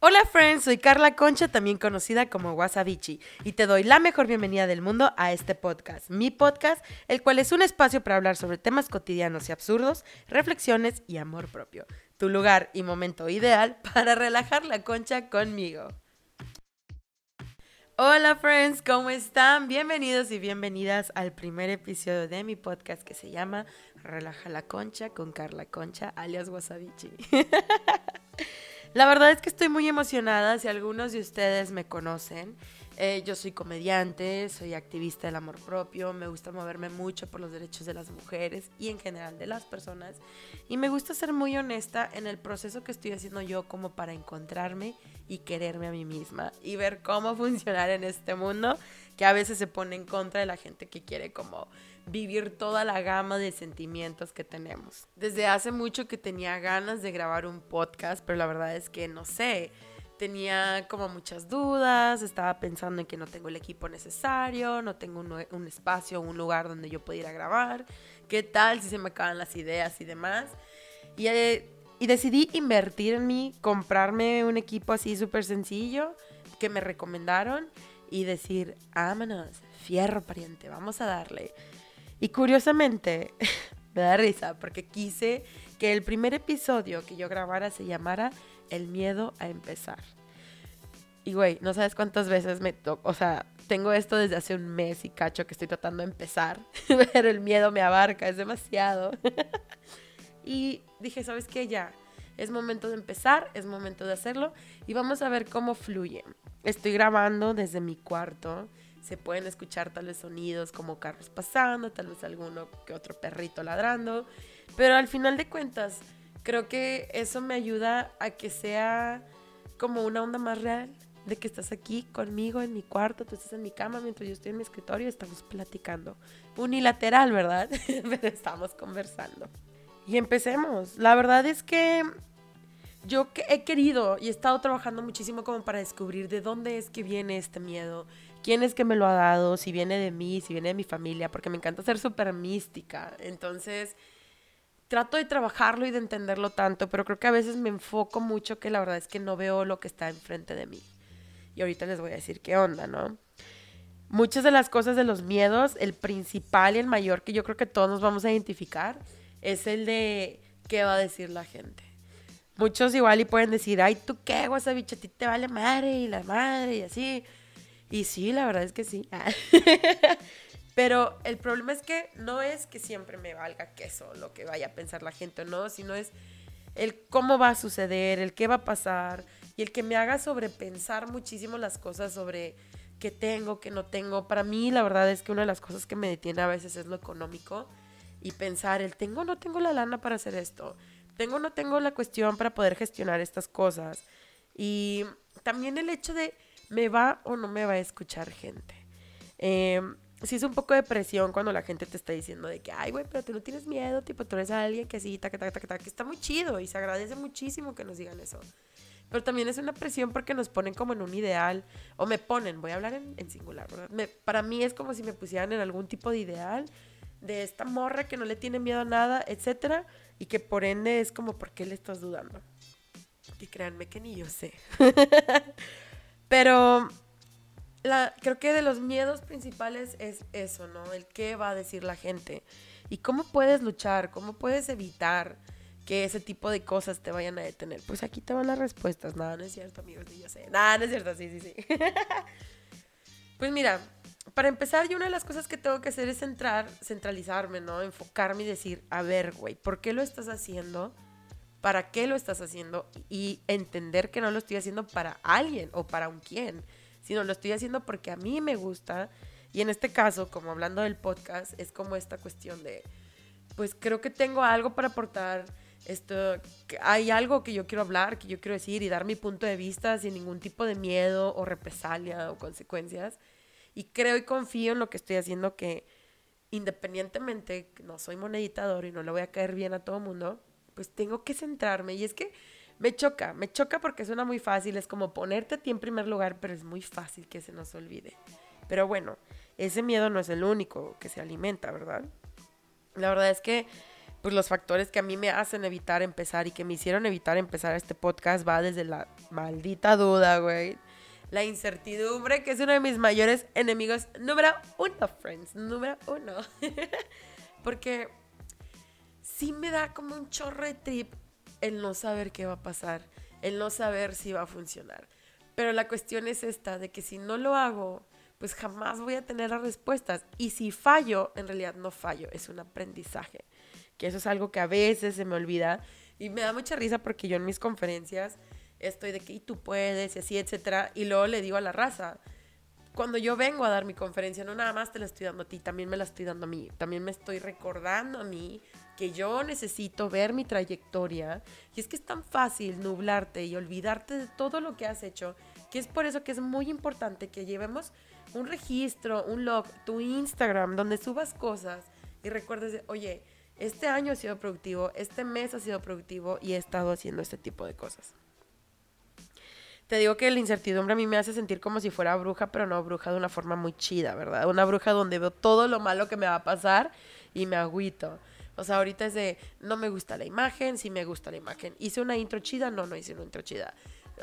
Hola friends, soy Carla Concha, también conocida como Wasabichi, y te doy la mejor bienvenida del mundo a este podcast, mi podcast, el cual es un espacio para hablar sobre temas cotidianos y absurdos, reflexiones y amor propio. Tu lugar y momento ideal para relajar la concha conmigo. Hola friends, ¿cómo están? Bienvenidos y bienvenidas al primer episodio de mi podcast que se llama Relaja la Concha con Carla Concha, alias Wasabichi. La verdad es que estoy muy emocionada. Si algunos de ustedes me conocen, eh, yo soy comediante, soy activista del amor propio, me gusta moverme mucho por los derechos de las mujeres y en general de las personas. Y me gusta ser muy honesta en el proceso que estoy haciendo yo como para encontrarme y quererme a mí misma y ver cómo funcionar en este mundo que a veces se pone en contra de la gente que quiere como vivir toda la gama de sentimientos que tenemos. Desde hace mucho que tenía ganas de grabar un podcast, pero la verdad es que no sé, tenía como muchas dudas, estaba pensando en que no tengo el equipo necesario, no tengo un, espacio, un lugar donde yo pudiera grabar, qué tal si se me acaban las ideas y demás. Y, eh, y decidí invertir en mí, comprarme un equipo así súper sencillo que me recomendaron y decir, vámonos, fierro pariente, vamos a darle. Y curiosamente, me da risa porque quise que el primer episodio que yo grabara se llamara El miedo a empezar. Y güey, no sabes cuántas veces me toco, o sea, tengo esto desde hace un mes y cacho que estoy tratando de empezar, pero el miedo me abarca, es demasiado. y dije, ¿sabes qué? Ya, es momento de empezar, es momento de hacerlo y vamos a ver cómo fluye. Estoy grabando desde mi cuarto se pueden escuchar tal vez sonidos como carros pasando, tal vez alguno que otro perrito ladrando, pero al final de cuentas creo que eso me ayuda a que sea como una onda más real de que estás aquí conmigo en mi cuarto, tú estás en mi cama mientras yo estoy en mi escritorio, estamos platicando. Unilateral, ¿verdad? pero estamos conversando. Y empecemos. La verdad es que yo he querido y he estado trabajando muchísimo como para descubrir de dónde es que viene este miedo, quién es que me lo ha dado, si viene de mí, si viene de mi familia, porque me encanta ser súper mística. Entonces, trato de trabajarlo y de entenderlo tanto, pero creo que a veces me enfoco mucho que la verdad es que no veo lo que está enfrente de mí. Y ahorita les voy a decir qué onda, ¿no? Muchas de las cosas de los miedos, el principal y el mayor que yo creo que todos nos vamos a identificar, es el de qué va a decir la gente. Muchos igual y pueden decir, ay, ¿tú qué, bicho? A ti te vale madre y la madre y así. Y sí, la verdad es que sí. Pero el problema es que no es que siempre me valga queso lo que vaya a pensar la gente no, sino es el cómo va a suceder, el qué va a pasar y el que me haga sobrepensar muchísimo las cosas sobre qué tengo, qué no tengo. Para mí la verdad es que una de las cosas que me detiene a veces es lo económico y pensar el tengo o no tengo la lana para hacer esto, tengo o no tengo la cuestión para poder gestionar estas cosas. Y también el hecho de ¿me va o no me va a escuchar gente? Eh, sí es un poco de presión cuando la gente te está diciendo de que, ay, güey, pero tú no tienes miedo, tipo, tú eres alguien que así, taca, taca, taca, que está muy chido y se agradece muchísimo que nos digan eso. Pero también es una presión porque nos ponen como en un ideal, o me ponen, voy a hablar en, singular, ¿verdad? para mí es como si me pusieran en algún tipo de ideal de esta morra que no le tiene miedo a nada, etcétera, y que por ende es como, ¿por qué le estás dudando? Y créanme que ni yo sé. Pero creo que de los miedos principales es eso, ¿no? El qué va a decir la gente. Y cómo puedes luchar, cómo puedes evitar que ese tipo de cosas te vayan a detener. Pues aquí te van las respuestas. Nada, no es cierto, amigos, yo sé. Nada, no es cierto, sí, sí, sí. pues mira, para empezar, yo una de las cosas que tengo que hacer es centrar, centralizarme, ¿no? Enfocarme y decir, a ver, güey, ¿por qué lo estás haciendo? Para qué lo estás haciendo y entender que no lo estoy haciendo para alguien o para un quién, sino lo estoy haciendo porque a mí me gusta. Y en este caso, como hablando del podcast, es como esta cuestión de, pues creo que tengo algo para aportar, esto, hay algo que yo quiero hablar, que yo quiero decir y dar mi punto de vista sin ningún tipo de miedo o represalia o consecuencias. Y creo y confío en lo que estoy haciendo que independientemente, no soy moneditador y no le voy a caer bien a todo mundo, pues tengo que centrarme. Y es que me choca, me choca porque suena muy fácil, es como ponerte a ti en primer lugar, pero es muy fácil que se nos olvide. Pero bueno, ese miedo no es el único que se alimenta, ¿verdad? La verdad es que pues los factores que a mí me hacen evitar empezar y que me hicieron evitar empezar este podcast va desde la maldita duda, güey. La incertidumbre, que es uno de mis mayores enemigos número uno, friends, número uno. Porque sí me da como un chorro trip el no saber qué va a pasar, el no saber si va a funcionar. Pero la cuestión es esta, de que si no lo hago, pues jamás voy a tener las respuestas. Y si fallo, en realidad no fallo, es un aprendizaje. Que eso es algo que a veces se me olvida. Y me da mucha risa porque yo en mis conferencias estoy de que y tú puedes y así, etcétera. Y luego le digo a la raza, cuando yo vengo a dar mi conferencia, no nada más te la estoy dando a ti, también me la estoy dando a mí. También me estoy recordando a mí que yo necesito ver mi trayectoria. Y es que es tan fácil nublarte y olvidarte de todo lo que has hecho, que es por eso que es muy importante que llevemos un registro, un log, tu Instagram, donde subas cosas y recuerdes, oye, este año ha sido productivo, este mes ha sido productivo y he estado haciendo este tipo de cosas. Te digo que la incertidumbre a mí me hace sentir como si fuera bruja, pero no bruja de una forma muy chida, ¿verdad? Una bruja donde veo todo lo malo que me va a pasar y me agüito. O sea, ahorita es de, no me gusta la imagen, sí me gusta la imagen. ¿Hice una intro chida? No, no hice una intro chida.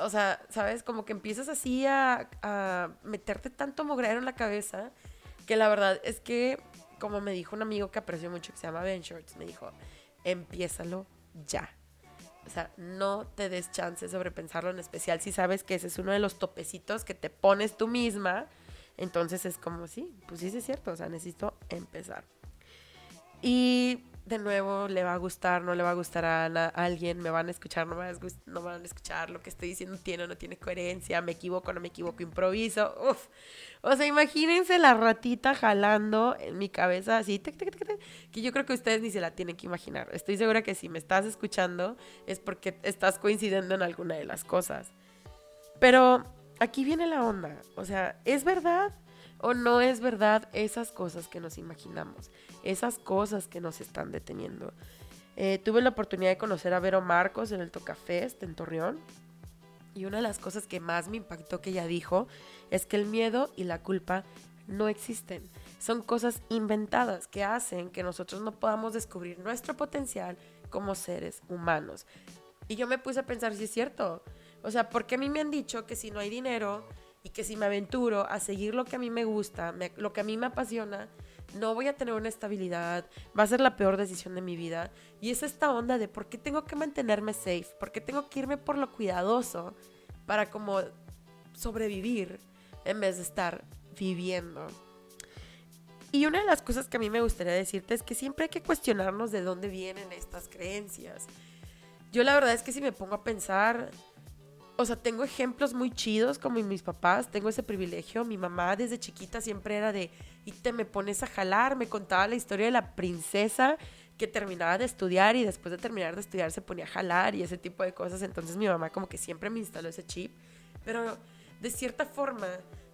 O sea, ¿sabes? Como que empiezas así a, meterte tanto mogrero en la cabeza que la verdad es que, como me dijo un amigo que aprecio mucho que se llama Ben Shorts, me dijo, empiézalo ya. O sea, no te des chance sobre pensarlo en especial si sabes que ese es uno de los topecitos que te pones tú misma. Entonces es como, sí, pues sí, es cierto, o sea, necesito empezar. Y de nuevo le va a gustar, no le va a gustar a, alguien, me van a escuchar, no, me no van a escuchar, lo que estoy diciendo tiene o no tiene coherencia, me equivoco, no me equivoco, improviso, uf. O sea, imagínense la ratita jalando en mi cabeza así, que yo creo que ustedes ni se la tienen que imaginar. Estoy segura que si me estás escuchando es porque estás coincidiendo en alguna de las cosas. Pero aquí viene la onda, o sea, ¿es verdad? O no es verdad esas cosas que nos imaginamos, esas cosas que nos están deteniendo. Eh, tuve la oportunidad de conocer a Vero Marcos en el Tocafest en Torreón y una de las cosas que más me impactó que ella dijo es que el miedo y la culpa no existen. Son cosas inventadas que hacen que nosotros no podamos descubrir nuestro potencial como seres humanos. Y yo me puse a pensar si es cierto. O sea, porque a mí me han dicho que si no hay dinero, y que si me aventuro a seguir lo que a mí me gusta, lo que a mí me apasiona, no voy a tener una estabilidad, va a ser la peor decisión de mi vida. Y es esta onda de por qué tengo que mantenerme safe, por qué tengo que irme por lo cuidadoso para como sobrevivir en vez de estar viviendo. Y una de las cosas que a mí me gustaría decirte es que siempre hay que cuestionarnos de dónde vienen estas creencias. Yo la verdad es que si me pongo a pensar, o sea, tengo ejemplos muy chidos como mis papás, tengo ese privilegio. Mi mamá desde chiquita siempre era de, y te me pones a jalar, me contaba la historia de la princesa que terminaba de estudiar y después de terminar de estudiar se ponía a jalar y ese tipo de cosas. Entonces mi mamá como que siempre me instaló ese chip. Pero de cierta forma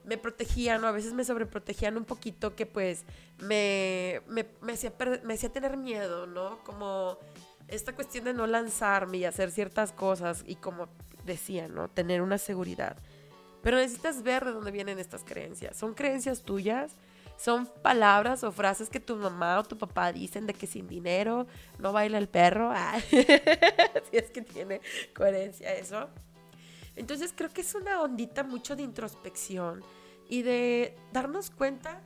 me protegían o a veces me sobreprotegían un poquito que pues me, me, me, hacía, me hacía tener miedo, ¿no? Como esta cuestión de no lanzarme y hacer ciertas cosas y como decía, ¿no? Tener una seguridad. Pero necesitas ver de dónde vienen estas creencias. ¿Son creencias tuyas? ¿Son palabras o frases que tu mamá o tu papá dicen de que sin dinero no baila el perro? Ah, si es que tiene coherencia eso. Entonces creo que es una ondita mucho de introspección y de darnos cuenta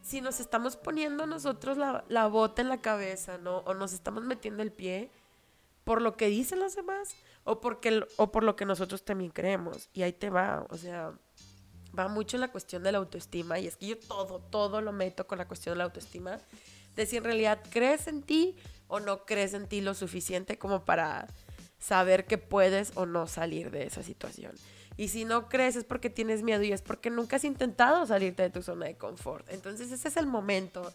si nos estamos poniendo nosotros la, la bota en la cabeza, ¿no? O nos estamos metiendo el pie por lo que dicen los demás o, porque, o por lo que nosotros también creemos. Y ahí te va, o sea, va mucho la cuestión de la autoestima. Y es que yo todo, todo lo meto con la cuestión de la autoestima. De si en realidad crees en ti o no crees en ti lo suficiente como para saber que puedes o no salir de esa situación. Y si no crees es porque tienes miedo y es porque nunca has intentado salirte de tu zona de confort. Entonces ese es el momento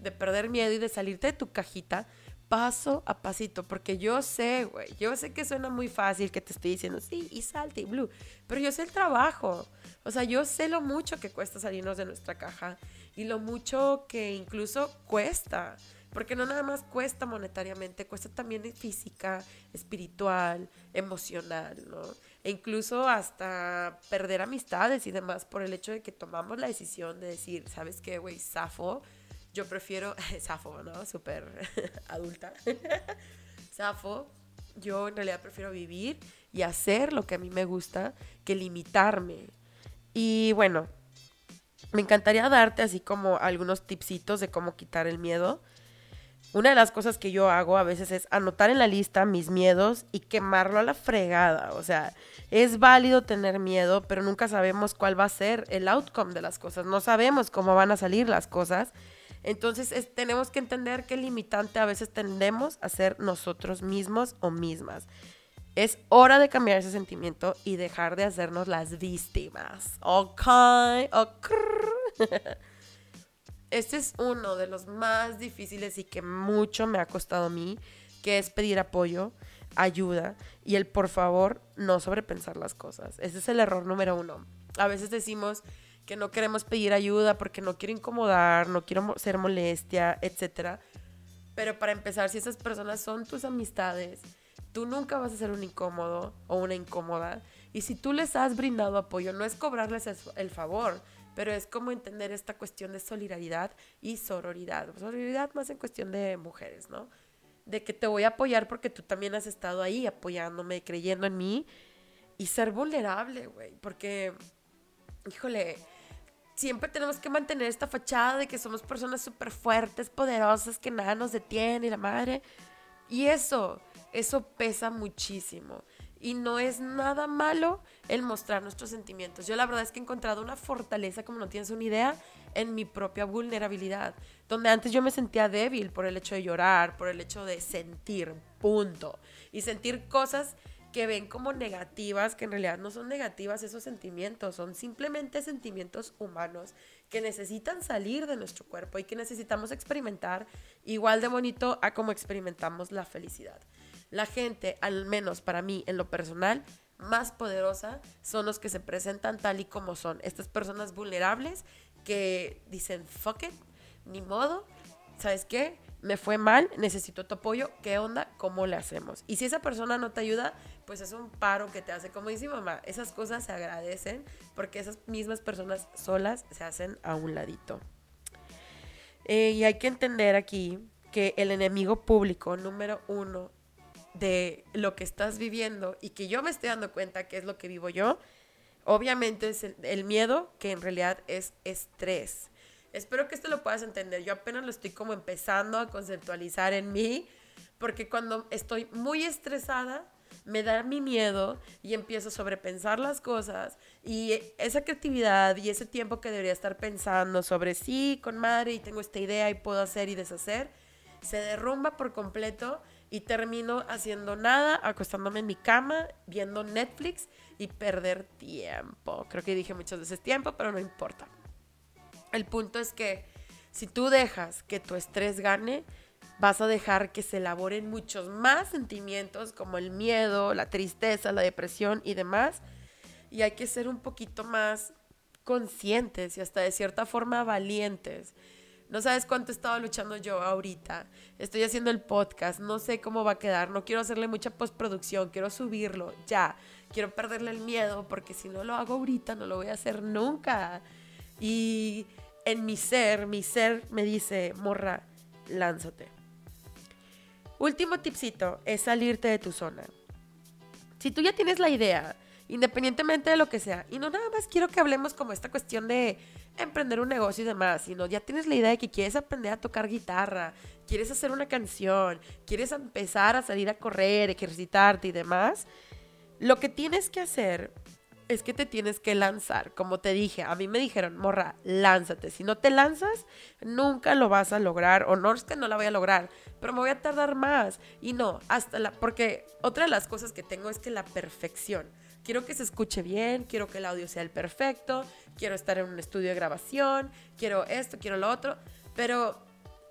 de perder miedo y de salirte de tu cajita paso a pasito, porque yo sé, güey, yo sé que suena muy fácil que te estoy diciendo, sí, y salte y blue, pero yo sé el trabajo, o sea, yo sé lo mucho que cuesta salirnos de nuestra caja y lo mucho que incluso cuesta, porque no nada más cuesta monetariamente, cuesta también física, espiritual, emocional, ¿no? E incluso hasta perder amistades y demás por el hecho de que tomamos la decisión de decir, ¿sabes qué, güey? Zafo yo prefiero, Safo, ¿no? Súper adulta. Safo, yo en realidad prefiero vivir y hacer lo que a mí me gusta que limitarme. Y bueno, me encantaría darte así como algunos tipsitos de cómo quitar el miedo. Una de las cosas que yo hago a veces es anotar en la lista mis miedos y quemarlo a la fregada. O sea, es válido tener miedo, pero nunca sabemos cuál va a ser el outcome de las cosas. No sabemos cómo van a salir las cosas. Entonces tenemos que entender que limitante a veces tendemos a ser nosotros mismos o mismas. Es hora de cambiar ese sentimiento y dejar de hacernos las víctimas. Ok, ok. Este es uno de los más difíciles y que mucho me ha costado a mí, que es pedir apoyo, ayuda y el por favor no sobrepensar las cosas. Ese es el error número uno. A veces decimos que no queremos pedir ayuda porque no quiero incomodar, no quiero ser molestia, etc. Pero para empezar, si esas personas son tus amistades, tú nunca vas a ser un incómodo o una incómoda. Y si tú les has brindado apoyo, no es cobrarles el favor, pero es como entender esta cuestión de solidaridad y sororidad. Sororidad más en cuestión de mujeres, ¿no? De que te voy a apoyar porque tú también has estado ahí apoyándome, creyendo en mí y ser vulnerable, güey, porque, híjole, siempre tenemos que mantener esta fachada de que somos personas súper fuertes, poderosas, que nada nos detiene y la madre. Y eso, eso pesa muchísimo. Y no es nada malo el mostrar nuestros sentimientos. Yo la verdad es que he encontrado una fortaleza, como no tienes una idea, en mi propia vulnerabilidad. Donde antes yo me sentía débil por el hecho de llorar, por el hecho de sentir, punto. Y sentir cosas que ven como negativas, que en realidad no son negativas esos sentimientos, son simplemente sentimientos humanos que necesitan salir de nuestro cuerpo y que necesitamos experimentar igual de bonito a como experimentamos la felicidad. La gente, al menos para mí en lo personal, más poderosa son los que se presentan tal y como son. Estas personas vulnerables que dicen, fuck it, ni modo, ¿sabes qué? Me fue mal, necesito tu apoyo, ¿qué onda? ¿Cómo le hacemos? Y si esa persona no te ayuda, pues es un paro que te hace. Como dice mamá, esas cosas se agradecen porque esas mismas personas solas se hacen a un ladito. Eh, y hay que entender aquí que el enemigo público número uno de lo que estás viviendo y que yo me estoy dando cuenta que es lo que vivo yo, obviamente es el, miedo que en realidad es estrés. Espero que esto lo puedas entender. Yo apenas lo estoy como empezando a conceptualizar en mí, porque cuando estoy muy estresada, me da mi miedo y empiezo a sobrepensar las cosas y esa creatividad y ese tiempo que debería estar pensando sobre sí, con madre y tengo esta idea y puedo hacer y deshacer, se derrumba por completo y termino haciendo nada, acostándome en mi cama, viendo Netflix y perder tiempo. Creo que dije muchas veces tiempo, pero no importa. El punto es que si tú dejas que tu estrés gane, vas a dejar que se elaboren muchos más sentimientos como el miedo, la tristeza, la depresión y demás. Y hay que ser un poquito más conscientes y hasta de cierta forma valientes no sabes cuánto he estado luchando yo ahorita. Estoy haciendo el podcast, no sé cómo va a quedar, no quiero hacerle mucha postproducción, quiero subirlo ya. Quiero perderle el miedo porque si no lo hago ahorita no lo voy a hacer nunca. Y en mi ser, mi ser me dice, morra, lánzate. Último tipcito es salirte de tu zona. Si tú ya tienes la idea, independientemente de lo que sea, y no nada más quiero que hablemos como esta cuestión de emprender un negocio y demás, sino ya tienes la idea de que quieres aprender a tocar guitarra, quieres hacer una canción, quieres empezar a salir a correr, ejercitarte y demás, lo que tienes que hacer es que te tienes que lanzar. Como te dije, a mí me dijeron, morra, lánzate. Si no te lanzas, nunca lo vas a lograr. O no que no la voy a lograr, pero me voy a tardar más. Y no, hasta la... Porque otra de las cosas que tengo es que la perfección. Quiero que se escuche bien, quiero que el audio sea el perfecto, quiero estar en un estudio de grabación, quiero esto, quiero lo otro. Pero,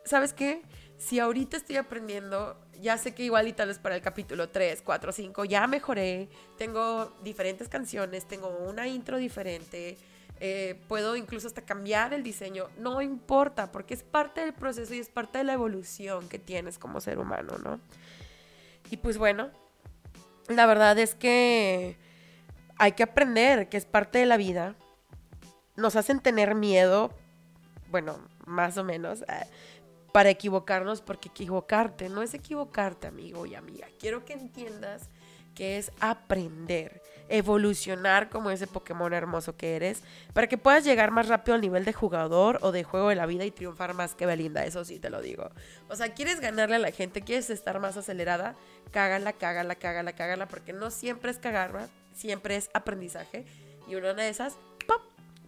¿sabes qué? Si ahorita estoy aprendiendo ya sé que igual y tal vez para el capítulo 3, 4, 5 ya mejoré, tengo diferentes canciones, tengo una intro diferente, eh, puedo incluso hasta cambiar el diseño, no importa, porque es parte del proceso y es parte de la evolución que tienes como ser humano, ¿no? Y pues bueno, la verdad es que hay que aprender que es parte de la vida. Nos hacen tener miedo, bueno, más o menos, eh, para equivocarnos, porque equivocarte no es equivocarte, amigo y amiga. Quiero que entiendas que es aprender, evolucionar como ese Pokémon hermoso que eres, para que puedas llegar más rápido al nivel de jugador o de juego de la vida y triunfar más que Belinda, eso sí te lo digo. O sea, quieres ganarle a la gente, quieres estar más acelerada, cágala, cágala, cágala, cágala, porque no siempre es cagarla, siempre es aprendizaje y una de esas, ¡pop!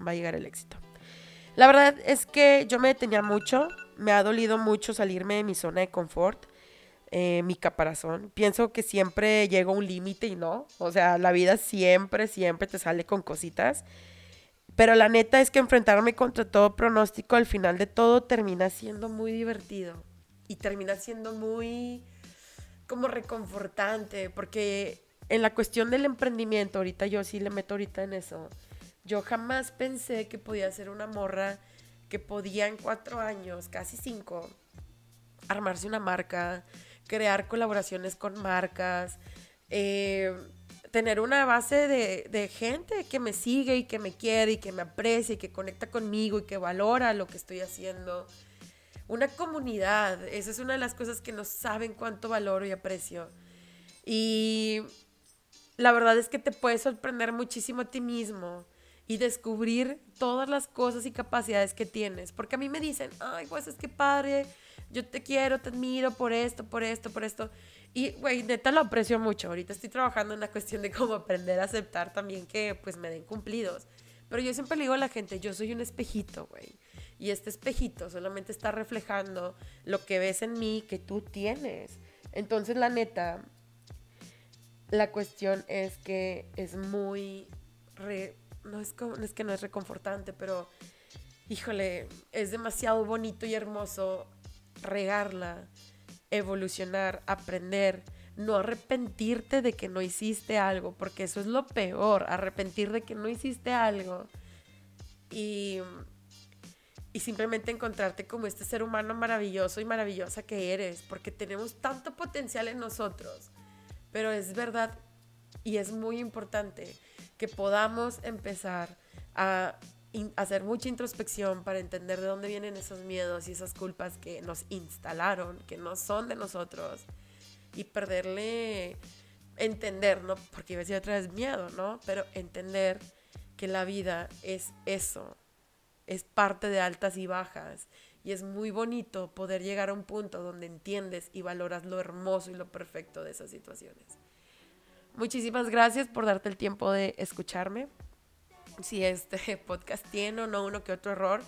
va a llegar el éxito. La verdad es que yo me detenía mucho, me ha dolido mucho salirme de mi zona de confort eh, mi caparazón. Pienso que siempre llega un límite y no. O sea, la vida siempre, siempre te sale con cositas. Pero la neta es que enfrentarme contra todo pronóstico al final de todo termina siendo muy divertido. Y termina siendo muy como reconfortante. Porque en la cuestión del emprendimiento, ahorita yo sí le meto ahorita en eso. Yo jamás pensé que podía ser una morra que podía en cuatro años, casi cinco, armarse una marca, crear colaboraciones con marcas, eh, tener una base de, gente que me sigue y que me quiere y que me aprecia y que conecta conmigo y que valora lo que estoy haciendo. Una comunidad, esa es una de las cosas que no saben cuánto valoro y aprecio. Y la verdad es que te puedes sorprender muchísimo a ti mismo y descubrir todas las cosas y capacidades que tienes. Porque a mí me dicen, ay, pues es que padre, yo te quiero, te admiro por esto, por esto, por esto. Y, güey, neta lo aprecio mucho. Ahorita estoy trabajando en la cuestión de cómo aprender a aceptar también que, pues, me den cumplidos. Pero yo siempre le digo a la gente, yo soy un espejito, güey. Y este espejito solamente está reflejando lo que ves en mí que tú tienes. Entonces, la neta, la cuestión es que es muy... no, es como, es que no es reconfortante, pero híjole, es demasiado bonito y hermoso regarla, evolucionar, aprender, no arrepentirte de que no hiciste algo, porque eso es lo peor, arrepentir de que no hiciste algo y, y simplemente encontrarte como este ser humano maravilloso y maravillosa que eres, porque tenemos tanto potencial en nosotros, pero es verdad y es muy importante que podamos empezar a hacer mucha introspección para entender de dónde vienen esos miedos y esas culpas que nos instalaron, que no son de nosotros, y perderle, entender, ¿no? Porque iba a decir otra vez miedo, ¿no? Pero entender que la vida es eso, es parte de altas y bajas, y es muy bonito poder llegar a un punto donde entiendes y valoras lo hermoso y lo perfecto de esas situaciones. Muchísimas gracias por darte el tiempo de escucharme si este podcast tiene o no uno que otro error.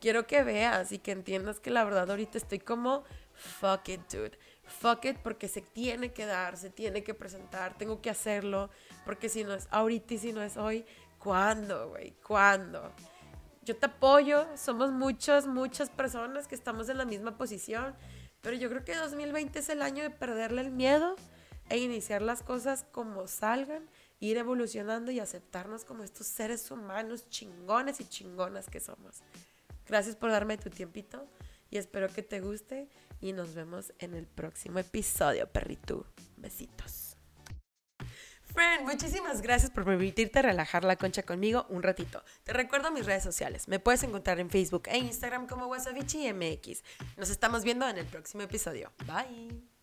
Quiero que veas y que entiendas que la verdad ahorita estoy como fuck it, dude. Fuck it porque se tiene que dar, se tiene que presentar, tengo que hacerlo. Porque si no es ahorita y si no es hoy, ¿cuándo, güey? ¿Cuándo? Yo te apoyo, somos muchas, muchas personas que estamos en la misma posición. Pero yo creo que 2020 es el año de perderle el miedo e iniciar las cosas como salgan ir evolucionando y aceptarnos como estos seres humanos chingones y chingonas que somos. Gracias por darme tu tiempito y espero que te guste y nos vemos en el próximo episodio, perrito. Besitos. Friend, muchísimas gracias por permitirte relajar la concha conmigo un ratito. Te recuerdo mis redes sociales. Me puedes encontrar en Facebook e Instagram como Wasabichi MX. Nos estamos viendo en el próximo episodio. Bye.